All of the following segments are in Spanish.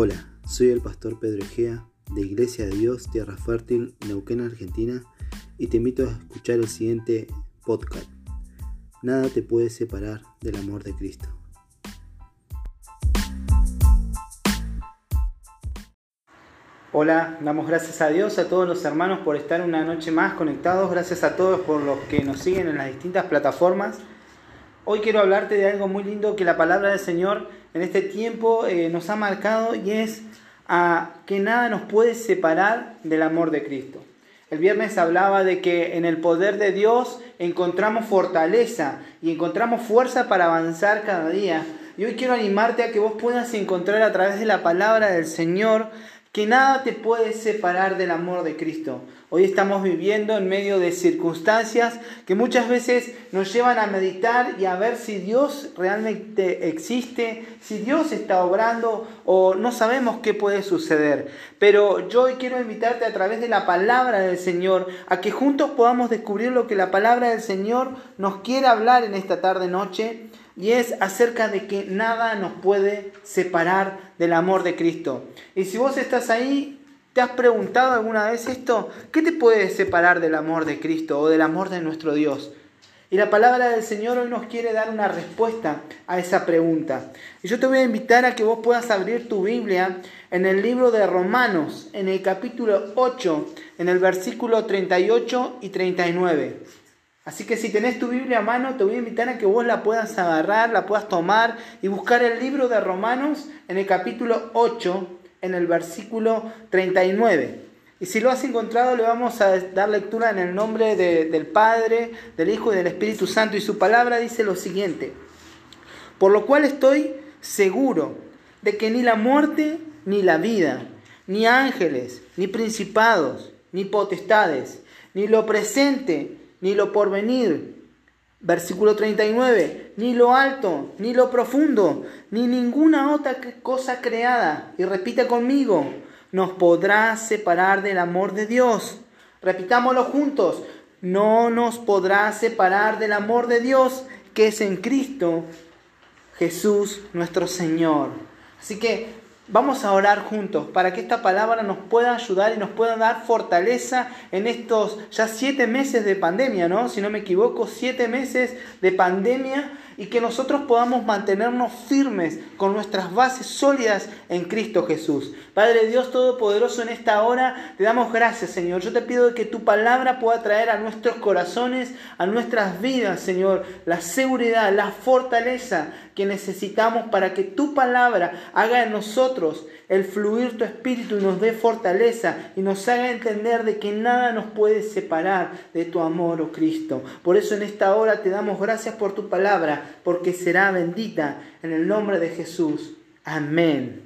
Hola, soy el pastor Pedro Egea de Iglesia de Dios, Tierra Fértil, Neuquén, Argentina, y te invito a escuchar el siguiente podcast. Nada te puede separar del amor de Cristo. Hola, damos gracias a Dios, a todos los hermanos por estar una noche más conectados, gracias a todos por los que nos siguen en las distintas plataformas. Hoy quiero hablarte de algo muy lindo que la palabra del Señor en este tiempo eh, nos ha marcado y es a que nada nos puede separar del amor de Cristo. El viernes hablaba de que en el poder de Dios encontramos fortaleza y encontramos fuerza para avanzar cada día. Y hoy quiero animarte a que vos puedas encontrar a través de la palabra del Señor que nada te puede separar del amor de Cristo. Hoy estamos viviendo en medio de circunstancias que muchas veces nos llevan a meditar y a ver si Dios realmente existe, si Dios está obrando o no sabemos qué puede suceder. Pero yo hoy quiero invitarte a través de la palabra del Señor a que juntos podamos descubrir lo que la palabra del Señor nos quiere hablar en esta tarde noche y es acerca de que nada nos puede separar del amor de Cristo. Y si vos estás ahí, ¿te has preguntado alguna vez esto? ¿Qué te puede separar del amor de Cristo o del amor de nuestro Dios? Y la palabra del Señor hoy nos quiere dar una respuesta a esa pregunta. Y yo te voy a invitar a que vos puedas abrir tu Biblia en el libro de Romanos, en el capítulo 8, en el versículo 38 y 39. Así que si tenés tu Biblia a mano, te voy a invitar a que vos la puedas agarrar, la puedas tomar y buscar el libro de Romanos en el capítulo 8, en el versículo 39. Y si lo has encontrado, le vamos a dar lectura en el nombre del Padre, del Hijo y del Espíritu Santo. Y su palabra dice lo siguiente. Por lo cual estoy seguro de que ni la muerte, ni la vida, ni ángeles, ni principados, ni potestades, ni lo presente, ni lo porvenir. Versículo 39, ni lo alto, ni lo profundo, ni ninguna otra cosa creada. Y repita conmigo, nos podrá separar del amor de Dios. Repitámoslo juntos, no nos podrá separar del amor de Dios que es en Cristo Jesús nuestro Señor. Así que Vamos a orar juntos para que esta palabra nos pueda ayudar y nos pueda dar fortaleza en estos ya siete meses de pandemia, ¿no? Si no me equivoco, siete meses de pandemia y que nosotros podamos mantenernos firmes con nuestras bases sólidas en Cristo Jesús. Padre Dios Todopoderoso, en esta hora te damos gracias, Señor. Yo te pido que tu palabra pueda traer a nuestros corazones, a nuestras vidas, Señor, la seguridad, la fortaleza que necesitamos para que tu palabra haga en nosotros el fluir tu espíritu nos dé fortaleza y nos haga entender de que nada nos puede separar de tu amor, oh Cristo. Por eso en esta hora te damos gracias por tu palabra, porque será bendita en el nombre de Jesús. Amén.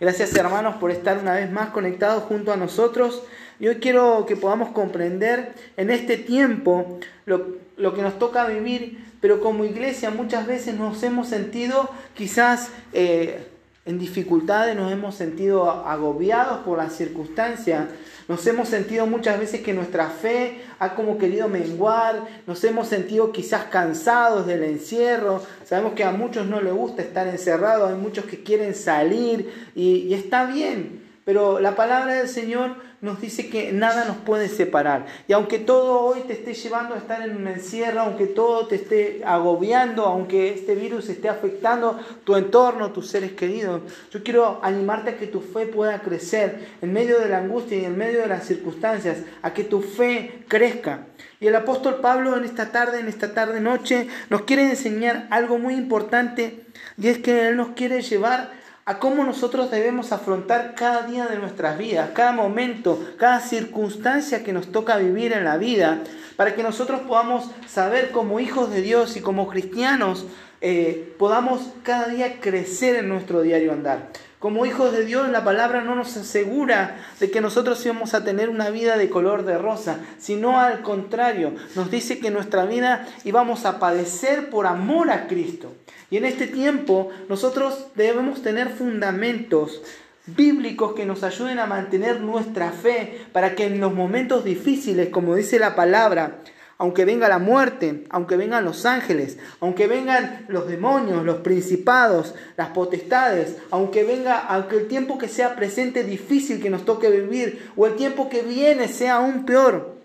Gracias hermanos por estar una vez más conectados junto a nosotros. Y hoy quiero que podamos comprender en este tiempo lo, que nos toca vivir, pero como iglesia muchas veces nos hemos sentido quizás eh, en dificultades, nos hemos sentido agobiados por las circunstancias, nos hemos sentido muchas veces que nuestra fe ha como querido menguar, nos hemos sentido quizás cansados del encierro, sabemos que a muchos no les gusta estar encerrados, hay muchos que quieren salir. Y, y está bien, pero la palabra del Señor nos dice que nada nos puede separar. Y aunque todo hoy te esté llevando a estar en un encierro, aunque todo te esté agobiando, aunque este virus esté afectando tu entorno, tus seres queridos, yo quiero animarte a que tu fe pueda crecer en medio de la angustia y en medio de las circunstancias, a que tu fe crezca. Y el apóstol Pablo en esta tarde, en esta tarde noche, nos quiere enseñar algo muy importante y es que Él nos quiere llevar a cómo nosotros debemos afrontar cada día de nuestras vidas, cada momento, cada circunstancia que nos toca vivir en la vida, para que nosotros podamos saber como hijos de Dios y como cristianos, eh, podamos cada día crecer en nuestro diario andar. Como hijos de Dios, la palabra no nos asegura de que nosotros íbamos a tener una vida de color de rosa, sino al contrario, nos dice que nuestra vida íbamos a padecer por amor a Cristo. Y en este tiempo nosotros debemos tener fundamentos bíblicos que nos ayuden a mantener nuestra fe para que en los momentos difíciles, como dice la palabra, aunque venga la muerte, aunque vengan los ángeles, aunque vengan los demonios, los principados, las potestades, aunque venga, aunque el tiempo que sea presente difícil que nos toque vivir, o el tiempo que viene sea aún peor,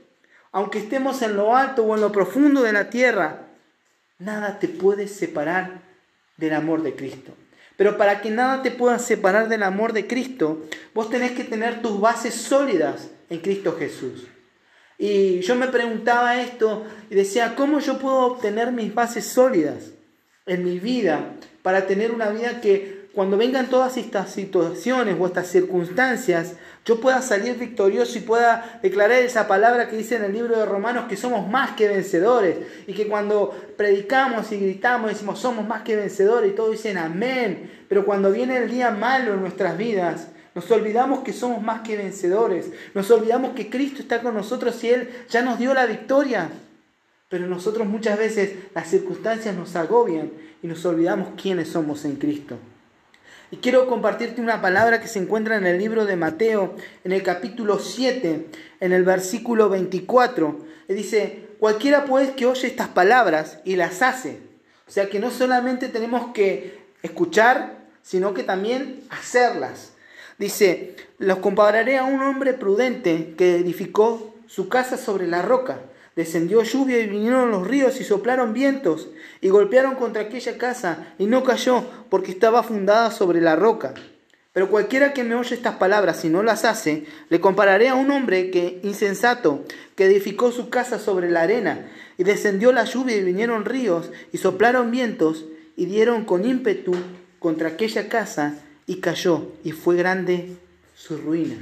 aunque estemos en lo alto o en lo profundo de la tierra, nada te puede separar del amor de Cristo. Pero para que nada te pueda separar del amor de Cristo, vos tenés que tener tus bases sólidas en Cristo Jesús. Y yo me preguntaba esto y decía, ¿cómo yo puedo obtener mis bases sólidas en mi vida para tener una vida que cuando vengan todas estas situaciones o estas circunstancias, yo pueda salir victorioso y pueda declarar esa palabra que dice en el libro de Romanos que somos más que vencedores y que cuando predicamos y gritamos decimos somos más que vencedores y todos dicen amén, pero cuando viene el día malo en nuestras vidas, nos olvidamos que somos más que vencedores. Nos olvidamos que Cristo está con nosotros y Él ya nos dio la victoria. Pero nosotros muchas veces las circunstancias nos agobian y nos olvidamos quiénes somos en Cristo. Y quiero compartirte una palabra que se encuentra en el libro de Mateo, en el capítulo 7, en el versículo 24. Y dice, cualquiera pues que oye estas palabras y las hace. O sea que no solamente tenemos que escuchar, sino que también hacerlas. Dice, los compararé a un hombre prudente que edificó su casa sobre la roca. Descendió lluvia y vinieron los ríos y soplaron vientos y golpearon contra aquella casa y no cayó porque estaba fundada sobre la roca. Pero cualquiera que me oye estas palabras y no las hace, le compararé a un hombre que insensato, que edificó su casa sobre la arena, y descendió la lluvia y vinieron ríos, y soplaron vientos, y dieron con ímpetu contra aquella casa, y cayó, y fue grande su ruina.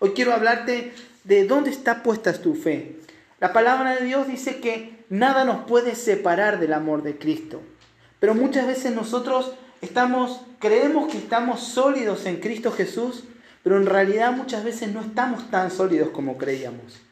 Hoy quiero hablarte de dónde está puesta tu fe. La palabra de Dios dice que nada nos puede separar del amor de Cristo. Pero muchas veces nosotros creemos que estamos sólidos en Cristo Jesús, pero en realidad muchas veces no estamos tan sólidos como creíamos.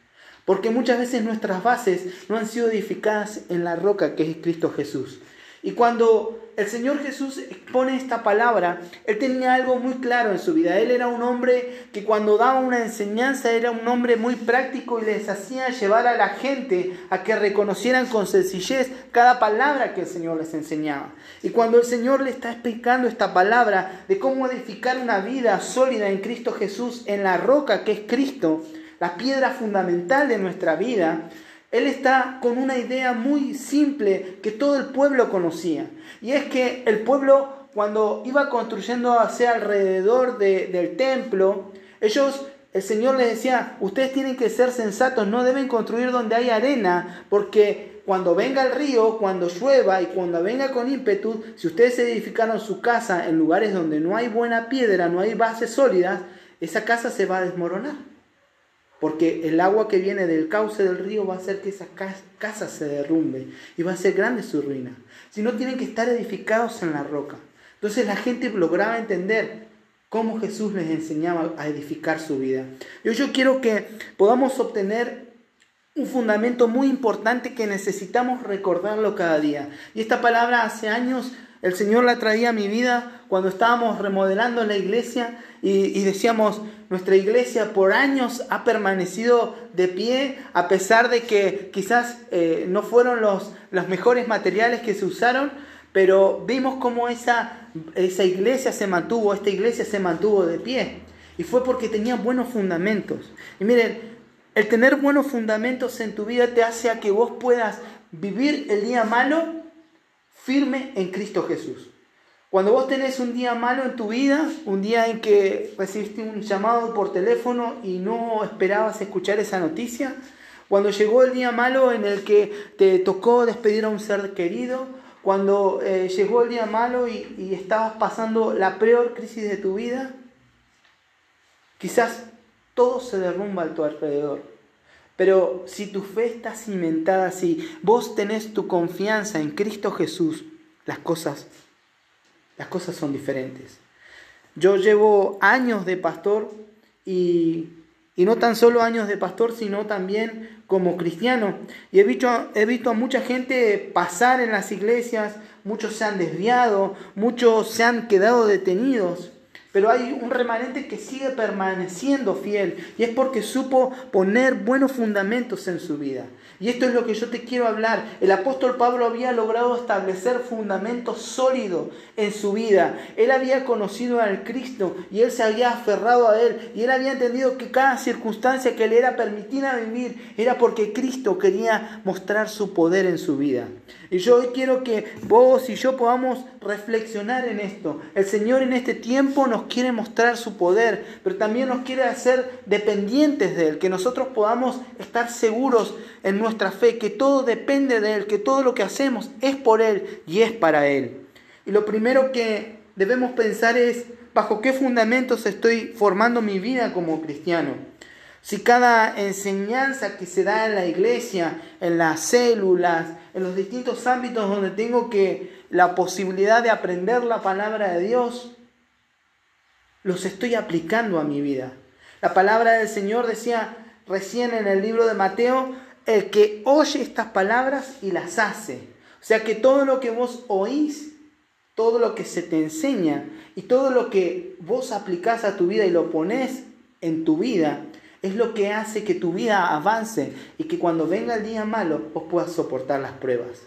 Porque muchas veces nuestras bases no han sido edificadas en la roca que es Cristo Jesús. Y cuando el Señor Jesús expone esta palabra, Él tenía algo muy claro en su vida. Él era un hombre que cuando daba una enseñanza era un hombre muy práctico y les hacía llevar a la gente a que reconocieran con sencillez cada palabra que el Señor les enseñaba. Y cuando el Señor le está explicando esta palabra de cómo edificar una vida sólida en Cristo Jesús, en la roca que es Cristo, la piedra fundamental de nuestra vida, él está con una idea muy simple que todo el pueblo conocía. Y es que el pueblo cuando iba construyendo hacia alrededor del templo, ellos, el Señor les decía, ustedes tienen que ser sensatos, no deben construir donde hay arena, porque cuando venga el río, cuando llueva y cuando venga con ímpetu, si ustedes edificaron su casa en lugares donde no hay buena piedra, no hay bases sólidas, esa casa se va a desmoronar porque el agua que viene del cauce del río va a hacer que esa casa se derrumbe y va a ser grande su ruina. Si no, tienen que estar edificados en la roca. Entonces la gente lograba entender cómo Jesús les enseñaba a edificar su vida. Yo, yo quiero que podamos obtener un fundamento muy importante que necesitamos recordarlo cada día. Y esta palabra hace años el Señor la traía a mi vida cuando estábamos remodelando la iglesia y, decíamos, nuestra iglesia por años ha permanecido de pie a pesar de que quizás eh, no fueron los, los mejores materiales que se usaron, pero vimos cómo esa, esa iglesia se mantuvo, esta iglesia se mantuvo de pie. Y fue porque tenía buenos fundamentos. Y miren, el tener buenos fundamentos en tu vida te hace a que vos puedas vivir el día malo firme en Cristo Jesús. Cuando vos tenés un día malo en tu vida, un día en que recibiste un llamado por teléfono y no esperabas escuchar esa noticia, cuando llegó el día malo en el que te tocó despedir a un ser querido, cuando eh, llegó el día malo y, y estabas pasando la peor crisis de tu vida, quizás todo se derrumba a tu alrededor. Pero si tu fe está cimentada, si vos tenés tu confianza en Cristo Jesús, las cosas, las cosas son diferentes. Yo llevo años de pastor y, y no tan solo años de pastor, sino también como cristiano. Y he visto, he visto a mucha gente pasar en las iglesias, muchos se han desviado, muchos se han quedado detenidos. Pero hay un remanente que sigue permaneciendo fiel y es porque supo poner buenos fundamentos en su vida. Y esto es lo que yo te quiero hablar. El apóstol Pablo había logrado establecer fundamentos sólidos en su vida. Él había conocido al Cristo y él se había aferrado a él. Y él había entendido que cada circunstancia que le era permitida vivir era porque Cristo quería mostrar su poder en su vida. Y yo hoy quiero que vos y yo podamos reflexionar en esto. El Señor en este tiempo quiere mostrar su poder, pero también nos quiere hacer dependientes de Él, que nosotros podamos estar seguros en nuestra fe, que todo depende de Él, que todo lo que hacemos es por Él y es para Él. Y lo primero que debemos pensar es bajo qué fundamentos estoy formando mi vida como cristiano. Si cada enseñanza que se da en la iglesia, en las células, en los distintos ámbitos donde tengo que la posibilidad de aprender la palabra de Dios, los estoy aplicando a mi vida. La palabra del Señor decía recién en el libro de Mateo, el que oye estas palabras y las hace. O sea que todo lo que vos oís, todo lo que se te enseña y todo lo que vos aplicás a tu vida y lo pones en tu vida, es lo que hace que tu vida avance y que cuando venga el día malo vos puedas soportar las pruebas.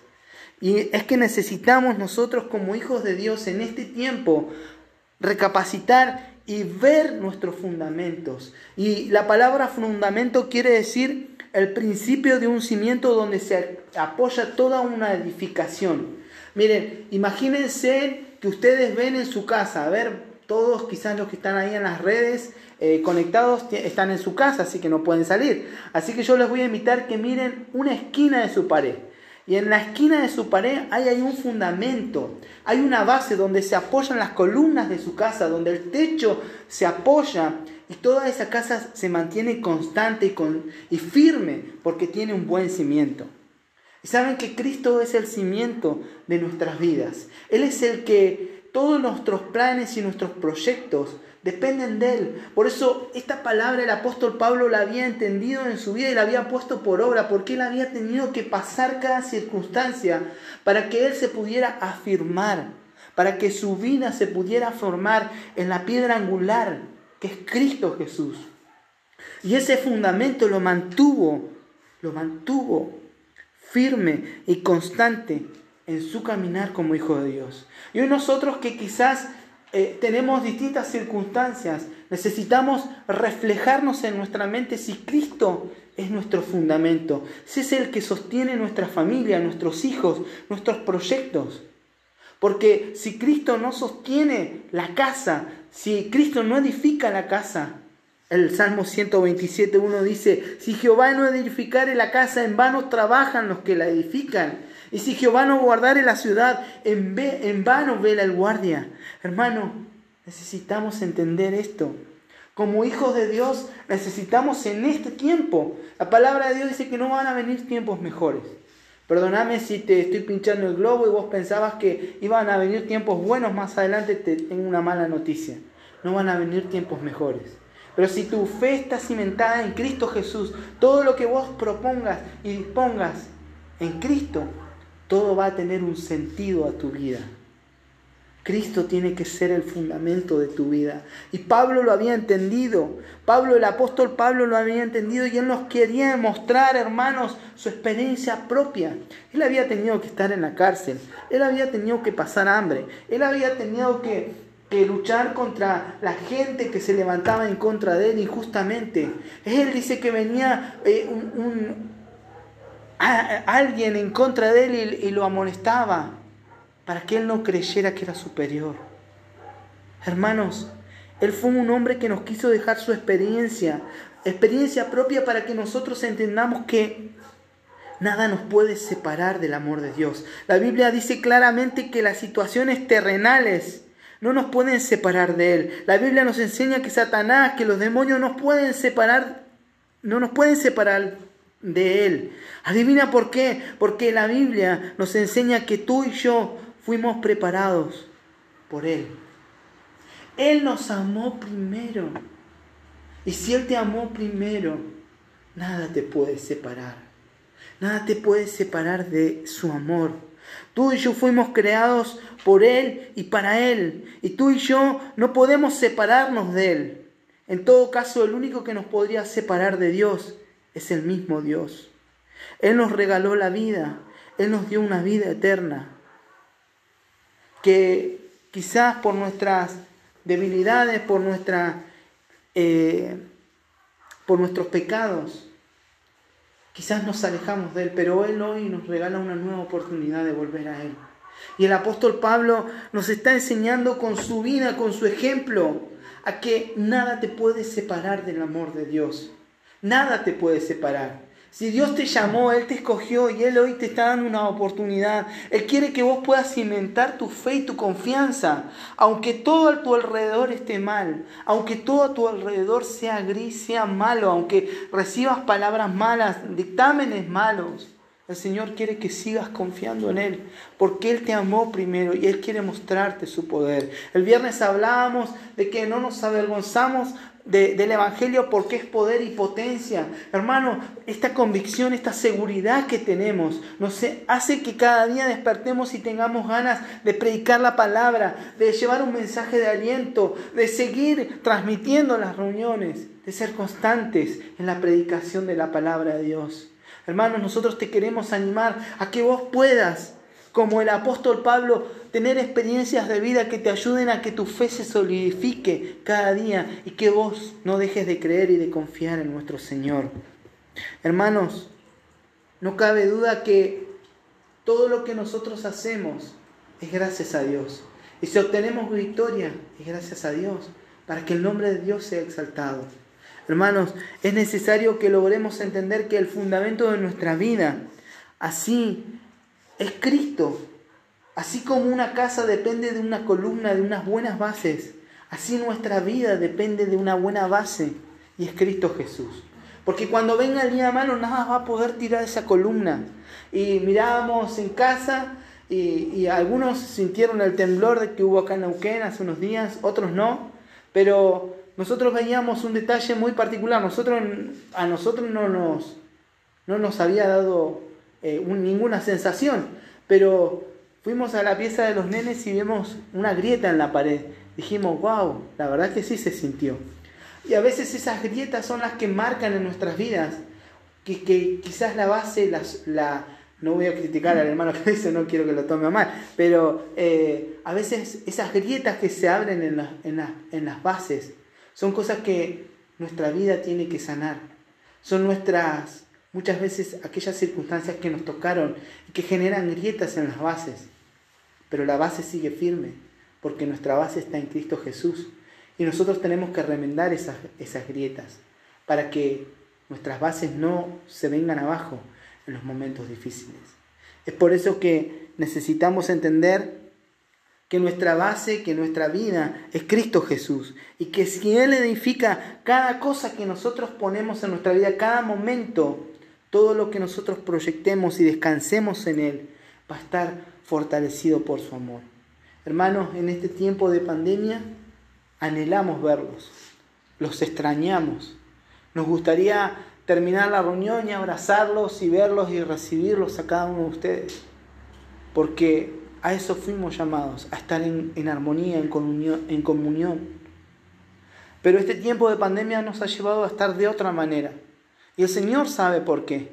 Y es que necesitamos nosotros como hijos de Dios en este tiempo recapacitar y ver nuestros fundamentos. Y la palabra fundamento quiere decir el principio de un cimiento donde se apoya toda una edificación. Miren, imagínense que ustedes ven en su casa, a ver, todos quizás los que están ahí en las redes eh, conectados están en su casa, así que no pueden salir. Así que yo les voy a invitar que miren una esquina de su pared. Y en la esquina de su pared hay, hay un fundamento, hay una base donde se apoyan las columnas de su casa, donde el techo se apoya y toda esa casa se mantiene constante y, con, y firme porque tiene un buen cimiento. Y saben que Cristo es el cimiento de nuestras vidas. Él es el que todos nuestros planes y nuestros proyectos dependen de Él. Por eso esta palabra el apóstol Pablo la había entendido en su vida y la había puesto por obra, porque Él había tenido que pasar cada circunstancia para que Él se pudiera afirmar, para que su vida se pudiera formar en la piedra angular, que es Cristo Jesús. Y ese fundamento lo mantuvo, lo mantuvo firme y constante en su caminar como hijo de Dios. Y hoy nosotros que quizás eh, tenemos distintas circunstancias, necesitamos reflejarnos en nuestra mente si Cristo es nuestro fundamento, si es el que sostiene nuestra familia, nuestros hijos, nuestros proyectos. Porque si Cristo no sostiene la casa, si Cristo no edifica la casa, el Salmo 127.1 dice, si Jehová no edificare la casa, en vano trabajan los que la edifican. Y si Jehová no guardare la ciudad, en, en vano vela el guardia. Hermano, necesitamos entender esto. Como hijos de Dios necesitamos en este tiempo. La palabra de Dios dice que no van a venir tiempos mejores. Perdóname si te estoy pinchando el globo y vos pensabas que iban a venir tiempos buenos más adelante, te tengo una mala noticia. No van a venir tiempos mejores. Pero si tu fe está cimentada en Cristo Jesús, todo lo que vos propongas y dispongas en Cristo todo va a tener un sentido a tu vida. Cristo tiene que ser el fundamento de tu vida. Y Pablo lo había entendido. Pablo, el apóstol Pablo lo había entendido y él nos quería mostrar, hermanos, su experiencia propia. Él había tenido que estar en la cárcel. Él había tenido que pasar hambre. Él había tenido que, luchar contra la gente que se levantaba en contra de él injustamente. Él dice que venía eh, un alguien en contra de él y, lo amonestaba para que él no creyera que era superior. Hermanos, él fue un hombre que nos quiso dejar su experiencia, experiencia propia para que nosotros entendamos que nada nos puede separar del amor de Dios. La Biblia dice claramente que las situaciones terrenales no nos pueden separar de Él. La Biblia nos enseña que Satanás, que los demonios nos pueden separar, no nos pueden separar de Él. Adivina por qué. Porque la Biblia nos enseña que tú y yo fuimos preparados por Él. Él nos amó primero. Y si Él te amó primero, nada te puede separar. Nada te puede separar de su amor. Tú y yo fuimos creados por Él y para Él. Y tú y yo no podemos separarnos de Él. En todo caso, el único que nos podría separar de Dios es el mismo Dios. Él nos regaló la vida. Él nos dio una vida eterna. Que quizás por nuestras debilidades, por, eh, por nuestros pecados, quizás nos alejamos de Él, pero Él hoy nos regala una nueva oportunidad de volver a Él. Y el apóstol Pablo nos está enseñando con su vida, con su ejemplo, a que nada te puede separar del amor de Dios. Nada te puede separar. Si Dios te llamó, Él te escogió y Él hoy te está dando una oportunidad. Él quiere que vos puedas cimentar tu fe y tu confianza. Aunque todo a tu alrededor esté mal, aunque todo a tu alrededor sea gris, sea malo, aunque recibas palabras malas, dictámenes malos. El Señor quiere que sigas confiando en Él, porque Él te amó primero y Él quiere mostrarte su poder. El viernes hablábamos de que no nos avergonzamos del Evangelio porque es poder y potencia. Hermano, esta convicción, esta seguridad que tenemos nos hace que cada día despertemos y tengamos ganas de predicar la palabra, de llevar un mensaje de aliento, de seguir transmitiendo las reuniones, de ser constantes en la predicación de la palabra de Dios. Hermanos, nosotros te queremos animar a que vos puedas, como el apóstol Pablo, tener experiencias de vida que te ayuden a que tu fe se solidifique cada día y que vos no dejes de creer y de confiar en nuestro Señor. Hermanos, no cabe duda que todo lo que nosotros hacemos es gracias a Dios. Y si obtenemos victoria, es gracias a Dios, para que el nombre de Dios sea exaltado. Hermanos, es necesario que logremos entender que el fundamento de nuestra vida, así, es Cristo. Así como una casa depende de una columna, de unas buenas bases, así nuestra vida depende de una buena base, y es Cristo Jesús. Porque cuando venga el día malo, nada va a poder tirar esa columna. Y mirábamos en casa y, algunos sintieron el temblor de que hubo acá en Neuquén hace unos días, otros no, pero nosotros veíamos un detalle muy particular. Nosotros, a nosotros no nos, no nos había dado eh, ninguna sensación, pero fuimos a la pieza de los nenes y vemos una grieta en la pared. Dijimos, wow, la verdad que sí se sintió. Y a veces esas grietas son las que marcan en nuestras vidas, que, que quizás la base, la, no voy a criticar al hermano que dice, no quiero que lo tome mal, pero eh, a veces esas grietas que se abren en, en, en las bases son cosas que nuestra vida tiene que sanar. Son nuestras, muchas veces, aquellas circunstancias que nos tocaron y que generan grietas en las bases. Pero la base sigue firme, porque nuestra base está en Cristo Jesús. Y nosotros tenemos que remendar esas, esas grietas para que nuestras bases no se vengan abajo en los momentos difíciles. Es por eso que necesitamos entender que nuestra base, que nuestra vida es Cristo Jesús y que si Él edifica cada cosa que nosotros ponemos en nuestra vida, cada momento, todo lo que nosotros proyectemos y descansemos en Él, va a estar fortalecido por su amor. Hermanos, en este tiempo de pandemia anhelamos verlos, los extrañamos. Nos gustaría terminar la reunión y abrazarlos y verlos y recibirlos a cada uno de ustedes, porque a eso fuimos llamados, a estar en, armonía, en comunión. Pero este tiempo de pandemia nos ha llevado a estar de otra manera. Y el Señor sabe por qué.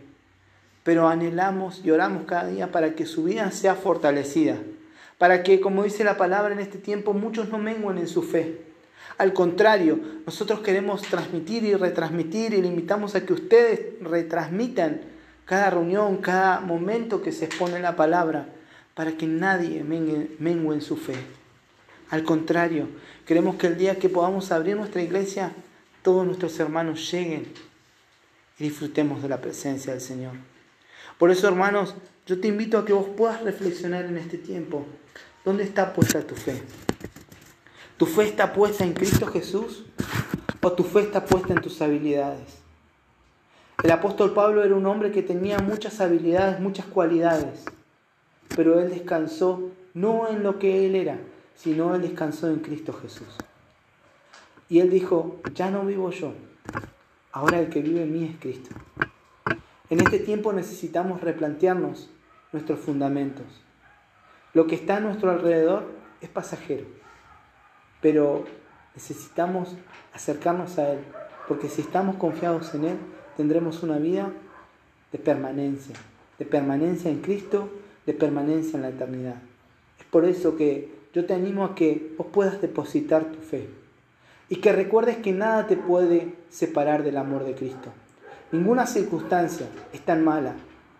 Pero anhelamos y oramos cada día para que su vida sea fortalecida. Para que, como dice la palabra en este tiempo, muchos no menguen en su fe. Al contrario, nosotros queremos transmitir y retransmitir y le invitamos a que ustedes retransmitan cada reunión, cada momento que se expone la palabra para que nadie mengue, en su fe. Al contrario, queremos que el día que podamos abrir nuestra iglesia, todos nuestros hermanos lleguen y disfrutemos de la presencia del Señor. Por eso, hermanos, yo te invito a que vos puedas reflexionar en este tiempo. ¿Dónde está puesta tu fe? ¿Tu fe está puesta en Cristo Jesús o tu fe está puesta en tus habilidades? El apóstol Pablo era un hombre que tenía muchas habilidades, muchas cualidades pero él descansó no en lo que él era, sino él descansó en Cristo Jesús. Y él dijo, ya no vivo yo, ahora el que vive en mí es Cristo. En este tiempo necesitamos replantearnos nuestros fundamentos. Lo que está a nuestro alrededor es pasajero, pero necesitamos acercarnos a Él, porque si estamos confiados en Él, tendremos una vida de permanencia, de permanencia en Cristo, de permanencia en la eternidad. Es por eso que yo te animo a que vos puedas depositar tu fe y que recuerdes que nada te puede separar del amor de Cristo. Ninguna circunstancia es tan mala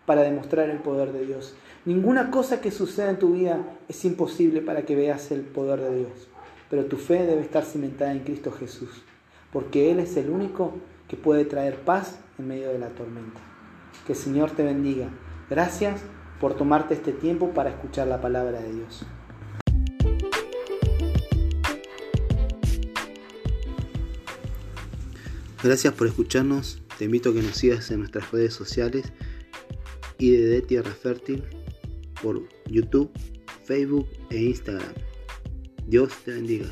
para demostrar el poder de Dios. Ninguna cosa que suceda en tu vida es imposible para que veas el poder de Dios. Pero tu fe debe estar cimentada en Cristo Jesús, porque Él es el único que puede traer paz en medio de la tormenta. Que el Señor te bendiga. Gracias por tomarte este tiempo para escuchar la palabra de Dios. Gracias por escucharnos. Te invito a que nos sigas en nuestras redes sociales y de Tierra Fértil por YouTube, Facebook e Instagram. Dios te bendiga.